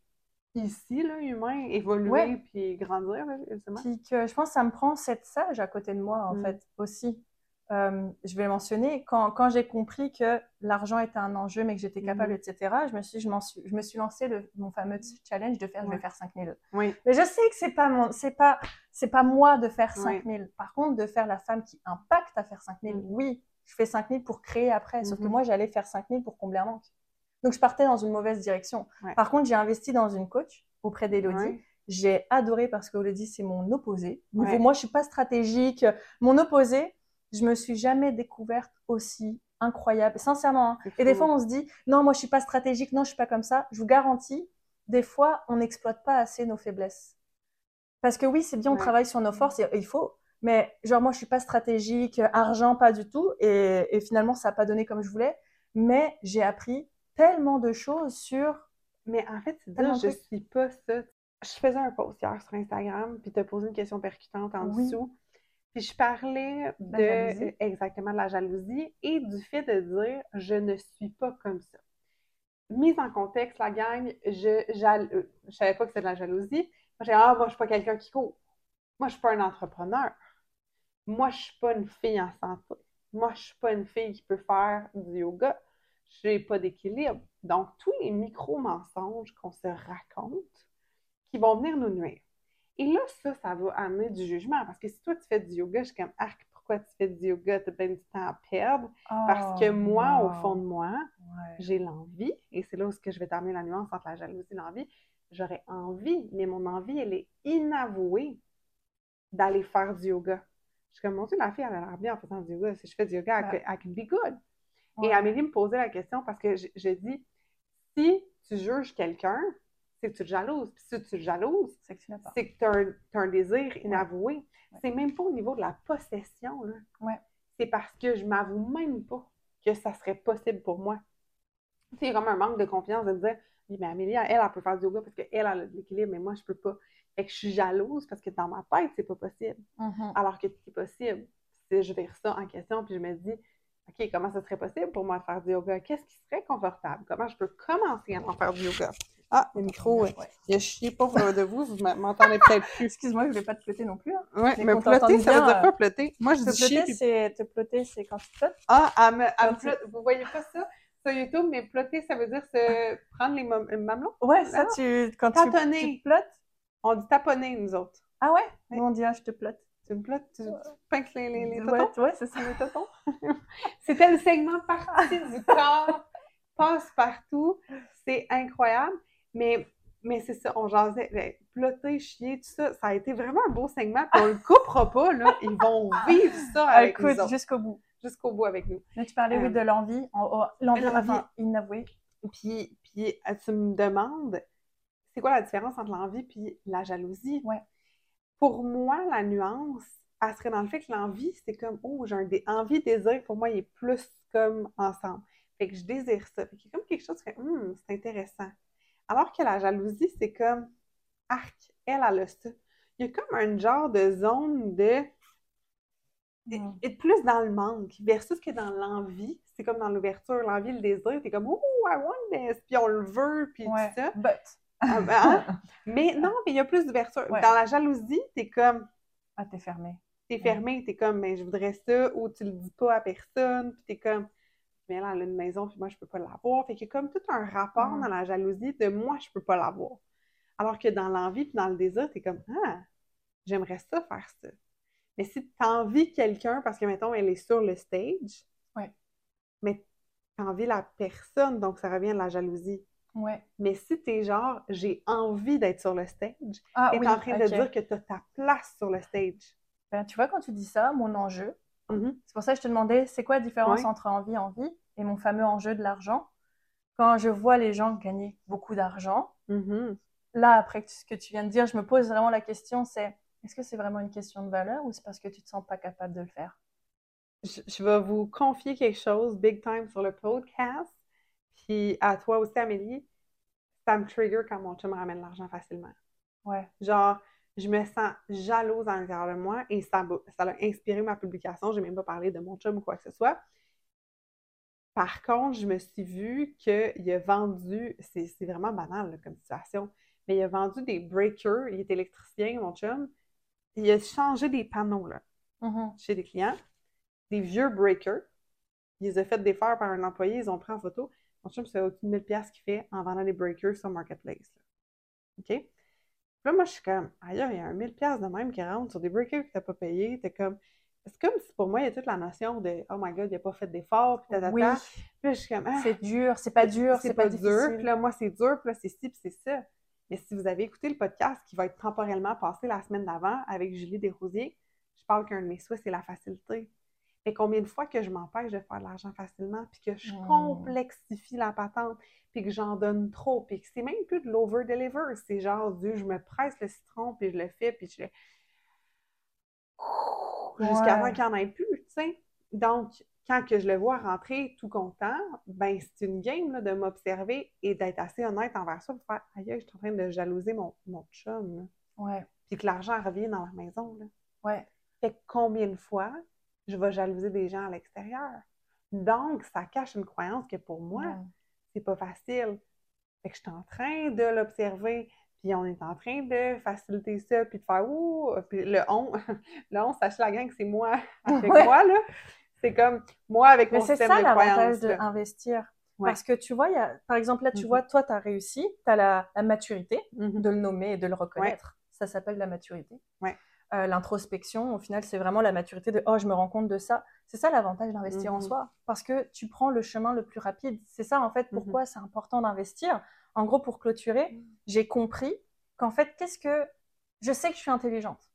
ici, là, humain, évoluer, Ouais. puis grandir, là. Puis que je pense que ça me prend cette sage à côté de moi, en Mm. fait, aussi. Euh, je vais le mentionner, quand, quand j'ai compris que l'argent était un enjeu, mais que j'étais capable, Mhm. etc., je me suis, je suis, je me suis lancé le, mon fameux challenge de faire, je Ouais. vais faire 5000. Oui. Mais je sais que c'est pas mon, c'est pas, c'est pas moi de faire Ouais. 5000. Par contre, de faire la femme qui impacte à faire 5000, Mm. oui, je fais 5000 pour créer après. Sauf que Mhm. moi, j'allais faire 5000 pour combler un manque. Donc, je partais dans une mauvaise direction. Ouais. Par contre, j'ai investi dans une coach auprès d'Elodie. Ouais. J'ai adoré parce qu'Elodie, c'est mon opposé. Ouais. Moi, je suis pas stratégique. Mon opposé, je me suis jamais découverte aussi incroyable. Sincèrement. hein. Et des fois, on se dit, non, moi, je suis pas stratégique. Non, je suis pas comme ça. Je vous garantis, des fois, on n'exploite pas assez nos faiblesses. Parce que oui, c'est bien, on Ouais. travaille sur nos forces, et il faut. Mais genre, moi, je suis pas stratégique, argent, pas du tout. Et, et finalement, ça n'a pas donné comme je voulais. Mais j'ai appris tellement de choses sur. Mais en fait, dire, je suis pas ça. Je faisais un post hier sur Instagram, puis tu as posé une question percutante en Oui. dessous. Puis je parlais La de euh, exactement de la jalousie et du fait de dire je ne suis pas comme ça. Mise en contexte, la gang, je jal... euh, je savais pas que c'était de la jalousie. Moi, j'ai ah, moi, je suis pas quelqu'un qui court. Moi, je suis pas un entrepreneur. Moi, je suis pas une fille en santé. Moi, je suis pas une fille qui peut faire du yoga. Je n'ai pas d'équilibre. Donc, tous les micro-mensonges qu'on se raconte qui vont venir nous nuire. Et là, ça, ça va amener du jugement. Parce que si toi, tu fais du yoga, je suis comme, arc, pourquoi tu fais du yoga? Tu as bien du temps à perdre. Parce que moi, au fond de moi, Ouais. j'ai l'envie, et c'est là où je vais t'amener la nuance entre la jalousie et l'envie. J'aurais envie, mais mon envie, elle est inavouée d'aller faire du yoga. Je suis comme, mon Dieu, la fille, elle a l'air bien en faisant du yoga. Si je fais du yoga, I Ouais. can- I can be good. Ouais. Et Amélie me posait la question parce que je, je dis, si tu juges quelqu'un, c'est que tu le jalouses. Puis si tu le jalouses, C'est que tu n'as pas. c'est que tu as, un- désir inavoué. Ouais. C'est même pas au niveau de la possession. Là. Ouais. C'est parce que je m'avoue même pas que ça serait possible pour moi. A comme un manque de confiance de me dire, mais Amélie, elle, elle peut faire du yoga parce qu'elle, elle a de l'équilibre, mais moi, je peux pas. Fait que je suis jalouse parce que dans ma tête, c'est pas possible. Mhm. Alors que c'est possible. Si je vire ça en question, puis je me dis, OK, comment ça serait possible pour moi de faire du yoga? Qu'est-ce qui serait confortable? Comment je peux commencer à en faire du yoga? Ah, le micro, Ouais. il a chié pauvre de vous, vous m'entendez peut-être plus. Excuse-moi, je voulais pas te plotter non plus. hein. Ouais, Mais t'entende ça veut dire euh, quoi, plotter? Moi, je Te dis chier, puis... c'est te plotter, c'est quand tu flottes. Ah, elle me, tu-. Vous voyez pas ça sur YouTube, mais plotter, ça veut dire se prendre les mam- euh, mamelons? Ouais, ça, Non. tu, quand tu, Tâtonner. tu plottes. On dit taponner, nous autres. Ah ouais? Ouais. Nous, on dit, ah, je te plotte. Tu me plottes, tu, tu pinces les, les, les ouais, ouais, c'est ça. Les totons. C'était le segment partie du corps, passe partout. C'est incroyable. Mais, mais c'est ça, on jasait, ben, plotter, chier, tout ça, ça a été vraiment un beau segment. Puis on le coupera pas, là. Ils vont vivre ça Ah, avec nous écoute, jusqu'au bout. jusqu'au bout avec nous. Là, tu parlais, Euh, oui, de l'envie. En- oh, L'envie, enfin, inavouée. Puis, puis euh, tu me demandes, c'est quoi la différence entre l'envie puis la jalousie? Ouais. Pour moi, la nuance, elle serait dans le fait que l'envie, c'est comme, oh, j'ai un dé- envie, désir, pour moi, il est plus comme ensemble. Fait que je désire ça. Fait qu'il y a comme quelque chose qui fait, hum, c'est intéressant. Alors que la jalousie, c'est comme, arc, elle, elle a ça. Il y a comme un genre de zone de, Mm. être plus dans le manque versus que dans l'envie. C'est comme dans l'ouverture, l'envie, le désir, t'es comme, oh, I want this, puis on le veut, puis Ouais. tout ça. But. Ah, ben, hein? Mais non, mais il y a plus d'ouverture. Ouais. Dans la jalousie, t'es comme, Ah, t'es fermé. t'es fermé, t'es comme, mais je voudrais ça, ou tu le dis pas à personne, puis t'es comme, mais elle, elle a une maison, puis moi, je peux pas l'avoir. Fait qu'il y a comme tout un rapport Mm. dans la jalousie de moi, je peux pas l'avoir. Alors que dans l'envie, puis dans le désir, t'es comme, ah, j'aimerais ça faire ça. Mais si t'envies quelqu'un, parce que, mettons, elle est sur le stage, Ouais. mais t'envies la personne, donc ça revient de la jalousie. Ouais. Mais si t'es genre, j'ai envie d'être sur le stage, Ah t'es oui, en train de dire que t'as ta place sur le stage. Ben, tu vois, quand tu dis ça, mon enjeu, Mhm. c'est pour ça que je te demandais, c'est quoi la différence Ouais. entre envie et envie et mon fameux enjeu de l'argent? Quand je vois les gens gagner beaucoup d'argent, Mhm. là, après ce que tu viens de dire, je me pose vraiment la question, c'est est-ce que c'est vraiment une question de valeur ou c'est parce que tu te sens pas capable de le faire? Je, je vais vous confier quelque chose big time sur le podcast. Puis à toi aussi, Amélie, ça me trigger quand mon chum me ramène l'argent facilement. Ouais. Genre, je me sens jalouse à l'intérieur de moi et ça, a inspiré ma publication. Je n'ai même pas parlé de mon chum ou quoi que ce soit. Par contre, je me suis vue qu'il a vendu, c'est vraiment banal là, comme situation, mais il a vendu des breakers. Il est électricien, mon chum. Il a changé des panneaux là, Mhm. chez des clients, des vieux breakers. Il les a fait défaire par un employé, ils ont pris en photo. Mon chum, c'est au-dessus de 1000 pièces qu'il fait en vendant des breakers sur Marketplace. là. OK? Puis là, moi, je suis comme, ailleurs, il y a un 1000 pièces de même qui rentre sur des breakers que tu n'as pas payé. T'es comme, c'est comme si pour moi, il y a toute la notion de, oh my god, il n'a pas fait d'effort, puis tatata. Oui, Puis là, je suis comme, ah, c'est dur, c'est pas dur, c'est pas, dur. Puis là, moi, c'est dur, puis là, c'est ci, puis c'est ça. Mais si vous avez écouté le podcast qui va être temporellement passé la semaine d'avant avec Julie Desrosiers, je parle qu'un de mes souhaits, c'est la facilité. Mais combien de fois que je m'empêche de faire de l'argent facilement, puis que je Mm. complexifie la patente, puis que j'en donne trop, puis que c'est même plus de l'over-deliver, c'est genre du je me presse le citron, puis je le fais, puis je le... Jusqu'à temps qu'il n'y en ait plus, tu sais. Donc, quand que je le vois rentrer tout content, ben c'est une game là, de m'observer et d'être assez honnête envers ça pour faire « Aïe, je suis en train de jalouser mon, mon chum. Ouais, puis que l'argent revient dans la maison. Là. ouais. Fait que combien de fois je vais jalouser des gens à l'extérieur? Donc, ça cache une croyance que pour moi, Mm. c'est pas facile. Fait que je suis en train de l'observer, puis on est en train de faciliter ça, puis de faire ouh, puis le on, le on, sachez la gang que c'est moi avec Ouais. moi, là. C'est comme moi avec mon c'est système ça de croyance. là. d'investir. Ouais. Parce que tu vois, il y a, par exemple, là, tu Mhm. vois, toi, tu as réussi, tu as la, la maturité Mhm. de le nommer et de le reconnaître. Ça s'appelle la maturité. Ouais. Euh, L'introspection, au final, c'est vraiment la maturité de oh, je me rends compte de ça. C'est ça l'avantage d'investir en Mhm. soi. Parce que tu prends le chemin le plus rapide. C'est ça, en fait, pourquoi c'est important d'investir. En gros, pour clôturer, Mhm. j'ai compris qu'en fait, qu'est-ce que. Je sais que je suis intelligente.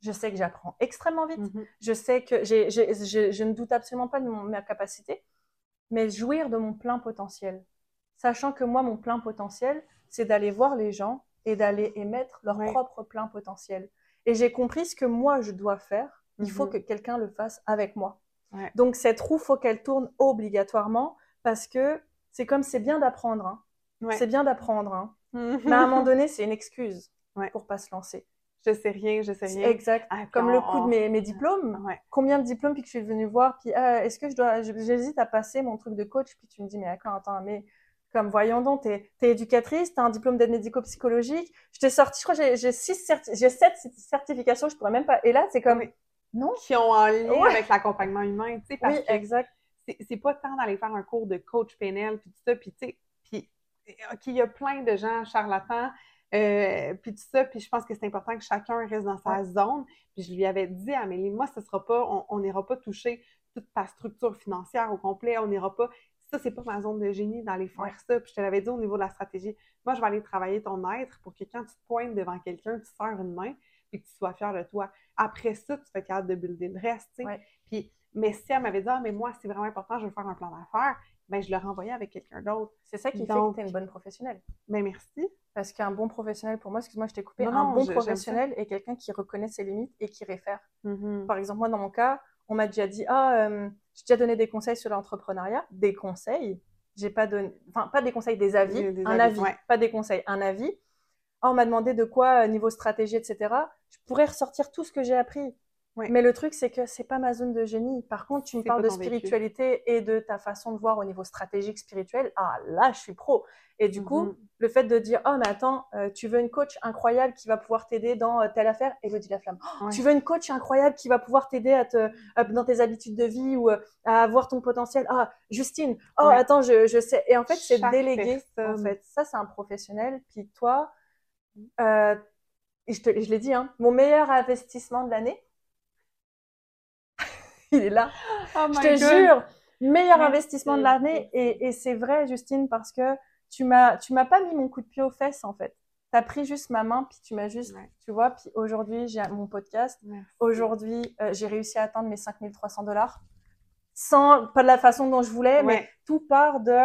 Je sais que j'apprends extrêmement vite. Mhm. Je sais que je, je ne doute absolument pas de mon- ma capacité, mais jouir de mon plein potentiel. Sachant que moi, mon plein potentiel, c'est d'aller voir les gens et d'aller émettre leur Ouais. propre plein potentiel. Et j'ai compris ce que moi, je dois faire. Il faut Mhm. que quelqu'un le fasse avec moi. Ouais. Donc, cette roue, faut qu'elle tourne obligatoirement parce que c'est comme c'est bien d'apprendre. hein. Ouais. C'est bien d'apprendre. hein. Mhm. Mais à un moment donné, c'est une excuse Ouais. pour pas se lancer. Je sais rien, je sais rien. Exact. Ah, Comme on- le coup de mes, mes diplômes. Combien de diplômes puis que je suis venue voir puis ah, est-ce que je dois j'hésite à passer mon truc de coach puis tu me dis mais attends attends mais comme voyons donc t'es es éducatrice t'as un diplôme d'aide médico-psychologique je t'ai sorti je crois j'ai six certi- j'ai sept certifications je pourrais même pas et là c'est comme Oui. non Qui ont en lien Ouais. avec l'accompagnement humain, tu sais, parce oui que exact c'est c'est pas tant d'aller faire un cours de coach PNL, puis tout ça, puis tu sais, puis OK, il y a plein de gens charlatans, euh, puis tout ça, puis je pense que c'est important que chacun reste dans sa Ouais. zone. Puis je lui avais dit, Amélie, moi, ce sera pas, on- on n'ira pas toucher toute ta structure financière au complet, on n'ira pas, ça, c'est pas ma zone de génie d'aller faire Ouais. ça. Puis je te l'avais dit au niveau de la stratégie, moi, je vais aller travailler ton être pour que quand tu te pointes devant quelqu'un, tu serres une main, puis que tu sois fier de toi. Après ça, tu fais capable de builder le reste, tu sais. Ouais. Puis, mais si elle m'avait dit, ah, mais moi, c'est vraiment important, je veux faire un plan d'affaires, ben, je le renvoyais avec quelqu'un d'autre. c'est ça qui Donc- fait que t'es une bonne professionnelle Ben, merci. parce qu'un bon professionnel pour moi excuse-moi je t'ai coupé Non, un non, bon je- professionnel est quelqu'un qui reconnaît ses limites et qui réfère Mhm. Par exemple, moi, dans mon cas, on m'a déjà dit, ah, euh, j'ai déjà donné des conseils sur l'entrepreneuriat, des conseils. J'ai pas donné, enfin, pas des conseils, des avis, Des- des un avis, avis, ouais. pas des conseils, un avis. Ah, on m'a demandé de quoi, euh, niveau stratégie, etc. Je pourrais ressortir tout ce que j'ai appris. Ouais. Mais le truc, c'est que c'est pas ma zone de génie. Par contre, tu me parles de vécu. spiritualité et de ta façon de voir au niveau stratégique spirituel. Ah, là, je suis pro. Et du coup, Mhm. le fait de dire, oh, mais attends, euh, tu veux une coach incroyable qui va pouvoir t'aider dans euh, telle affaire, Elodie Laflamme. Oh, Ouais. Tu veux une coach incroyable qui va pouvoir t'aider à te, dans tes habitudes de vie ou euh, à avoir ton potentiel? Ah, Justine. Oh, Ouais. attends, je, je sais. Et en fait, c'est délégué. En fait, ça, c'est un professionnel. Puis toi, je, te- je l'ai dit, hein, mon meilleur investissement de l'année, il est là. Oh Je te God. jure, meilleur Merci. investissement de l'année. Et, et c'est vrai, Justine, parce que tu m'as, tu m'as pas mis mon coup de pied aux fesses, en fait. Tu as pris juste ma main, puis tu m'as juste, Ouais. tu vois, puis aujourd'hui, j'ai mon podcast. Merci. Aujourd'hui, euh, j'ai réussi à atteindre mes 5300 dollars. Sans, pas de la façon dont je voulais, mais Ouais. tout part de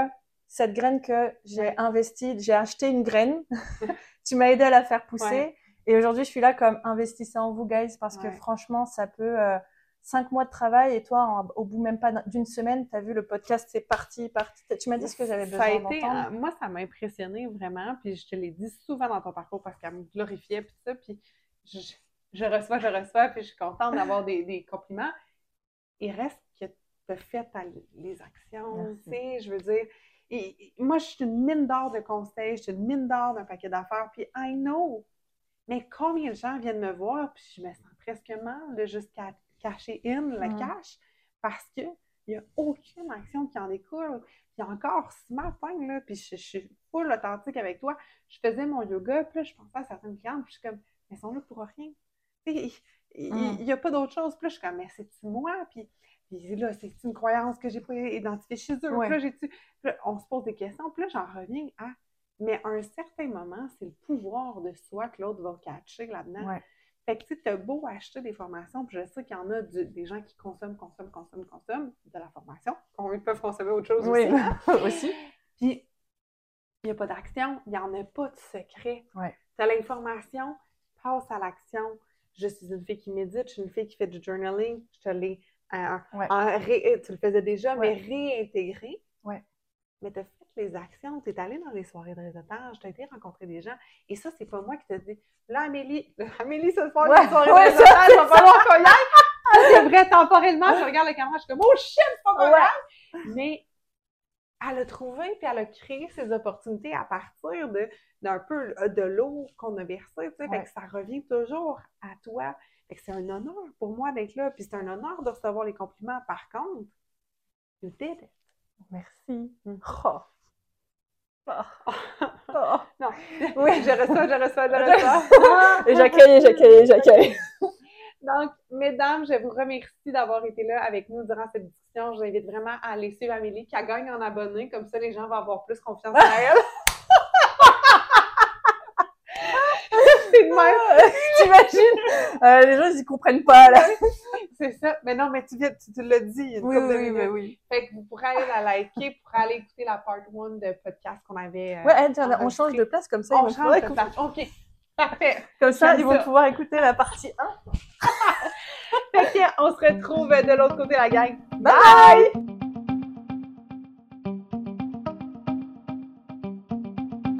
cette graine que j'ai investie. J'ai acheté une graine. tu m'as aidé à la faire pousser. Ouais. Et aujourd'hui, je suis là comme investissez en vous, guys, parce que Ouais. franchement, ça peut. euh, cinq mois de travail et toi, en- au bout même pas d'un- d'une semaine, tu as vu le podcast, c'est parti, parti. Tu m'as dit ce que j'avais Ça besoin a été, d'entendre. euh, moi, ça m'a impressionné vraiment, puis je te l'ai dit souvent dans ton parcours parce qu'elle me glorifiait, puis ça, puis je, je reçois, je reçois, puis je suis contente d'avoir des, des compliments. Il reste que tu as fait ta- les actions, tu sais, je veux dire. Et, et moi, je suis une mine d'or de conseils, je suis une mine d'or d'un paquet d'affaires, puis I know. Mais combien de gens viennent me voir, puis je me sens presque mal ca- cacher in le cash parce que il n'y a aucune action qui en découle. Puis encore ce matin, là, puis je, je suis full authentique avec toi, je faisais mon yoga, puis là, je pensais à certaines clientes, puis je suis comme, mais elles sont là pour rien. Il n'y a pas d'autre chose. Puis là, je suis comme, mais c'est-tu moi? Puis, puis là, c'est une croyance que j'ai pas identifiée chez eux. Ouais. Puis là, on se pose des questions, puis là, j'en reviens à, mais à un certain moment, c'est le pouvoir de soi que l'autre va catcher là-dedans. Ouais. Fait que, tu t'as beau acheter des formations, puis je sais qu'il y en a du- des gens qui consomment, consomment, consomment, consomment de la formation. Ils peuvent consommer autre chose Oui, aussi. hein? aussi. Puis, il n'y a pas d'action, il n'y en a pas de secret. Ouais. Tu as l'information, passe à l'action. Je suis une fille qui médite, je suis une fille qui fait du journaling. Je te l'ai. euh, Ouais. ré- tu le faisais déjà, Ouais. mais réintégré. Ouais. Mais tu as fait les actions, tu es allé dans les soirées de réseautage, tu as été rencontrer des gens. Et ça, c'est pas moi qui te dis. Là, Amélie, Amélie, ce soir, Ouais, les soirées ouais, de réseautage, il va falloir qu'on y aille. C'est vrai, temporellement, je regarde le caméra, je suis comme, oh shit, c'est pas Ouais. aille. Mais elle a trouvé puis elle a créé ses opportunités à partir de d'un peu euh, de l'eau qu'on a versée, tu sais, fait Ouais. que ça revient toujours à toi. Fait que c'est un honneur pour moi d'être là, puis c'est un honneur de recevoir les compliments. Par contre, you did it. Merci. Mm. Oh. Oh. Oh. Non, Oui. je reçois, je reçois, je reçois. Et j'accueille, j'accueille, j'accueille. Donc, mesdames, je vous remercie d'avoir été là avec nous durant cette discussion. Je vous invite vraiment à aller suivre Amélie, qu'elle gagne en abonnés. Comme ça, les gens vont avoir plus confiance en elle. C'est de même. T'imagines? Euh, les gens, ils comprennent pas, là. C'est ça. Mais non, mais tu, viens, tu, tu l'as dit il y a une Oui, couple oui, oui, minutes. oui. Fait que vous pourrez aller la liker, pour aller écouter la part 1 de podcast qu'on avait. euh, Ouais, on change de place comme ça. on change de place. OK. Parfait. Comme ça, ils vont pouvoir écouter la partie 1. Fait on se retrouve de l'autre côté, la gang. Bye!